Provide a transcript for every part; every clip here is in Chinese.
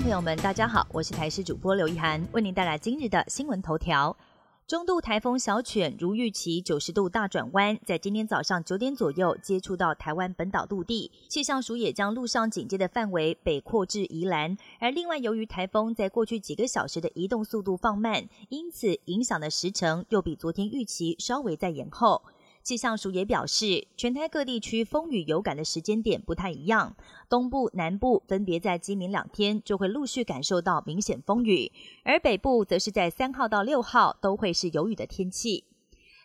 朋友们，大家好，我是台视主播刘一涵，为您带来今日的新闻头条。中度台风小犬如预期九十度大转弯，在今天早上九点左右接触到台湾本岛陆地，气象署也将陆上警戒的范围北扩至宜兰。而另外，由于台风在过去几个小时的移动速度放慢，因此影响的时程又比昨天预期稍微在延后。气象署也表示，全台各地区风雨有感的时间点不太一样，东部、南部分别在今明两天就会陆续感受到明显风雨，而北部则是在三号到六号都会是有雨的天气。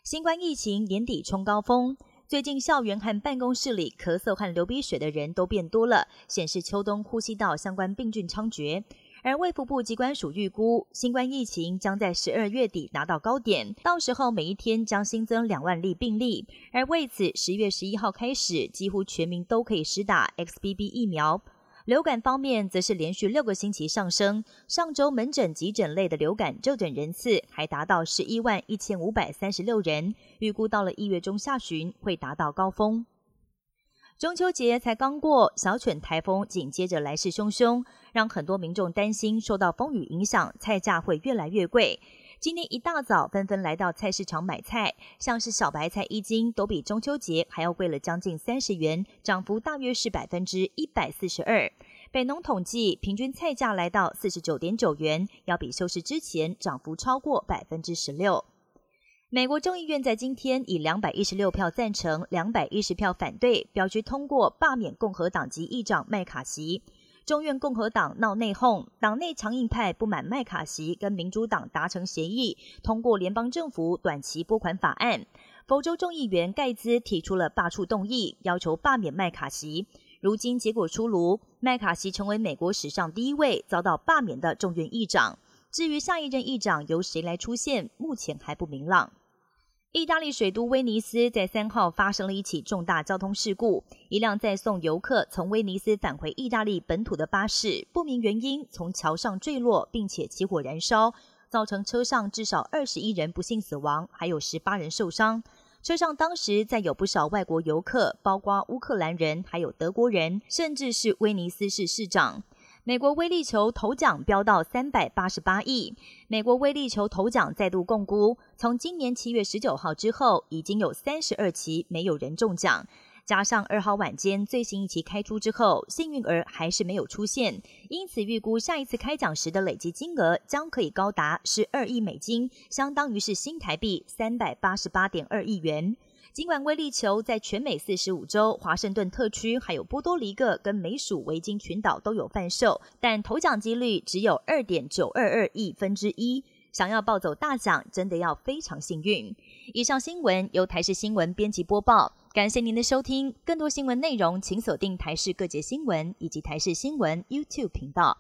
新冠疫情年底冲高峰，最近校园和办公室里咳嗽和流鼻水的人都变多了，显示秋冬呼吸道相关病菌猖獗。而卫福部机关署预估，新冠疫情将在十二月底达到高点，到时候每一天将新增两万例病例。而为此，十月十一号开始，几乎全民都可以施打 XBB 疫苗。流感方面，则是连续六个星期上升，上周门诊急诊类的流感就诊人次还达到十一万一千五百三十六人，预估到了一月中下旬会达到高峰。中秋节才刚过，小犬台风紧接着来势汹汹，让很多民众担心受到风雨影响，菜价会越来越贵。今天一大早，纷纷来到菜市场买菜，像是小白菜一斤都比中秋节还要贵了将近三十元，涨幅大约是百分之一百四十二。北农统计，平均菜价来到四十九点九元，要比休市之前涨幅超过百分之十六。美国众议院在今天以两百一十六票赞成、两百一十票反对，表决通过罢免共和党籍议长麦卡锡。众院共和党闹内讧，党内强硬派不满麦卡锡跟民主党达成协议，通过联邦政府短期拨款法案。佛州众议员盖兹提出了罢黜动议，要求罢免麦卡锡。如今结果出炉，麦卡锡成为美国史上第一位遭到罢免的众院议长。至于下一任议长由谁来出现，目前还不明朗。意大利水都威尼斯在三号发生了一起重大交通事故，一辆载送游客从威尼斯返回意大利本土的巴士，不明原因从桥上坠落，并且起火燃烧，造成车上至少二十一人不幸死亡，还有十八人受伤。车上当时载有不少外国游客，包括乌克兰人，还有德国人，甚至是威尼斯市市长。美国威力球头奖飙到三百八十八亿。美国威力球头奖再度共估，从今年七月十九号之后，已经有三十二期没有人中奖。加上二号晚间最新一期开出之后，幸运儿还是没有出现，因此预估下一次开奖时的累计金额将可以高达十二亿美金，相当于是新台币三百八十八点二亿元。尽管威力球在全美四十五州、华盛顿特区、还有波多黎各跟美属维京群岛都有贩售，但头奖几率只有二点九二二亿分之一。想要抱走大奖，真的要非常幸运。以上新闻由台视新闻编辑播报，感谢您的收听。更多新闻内容，请锁定台视各节新闻以及台视新闻 YouTube 频道。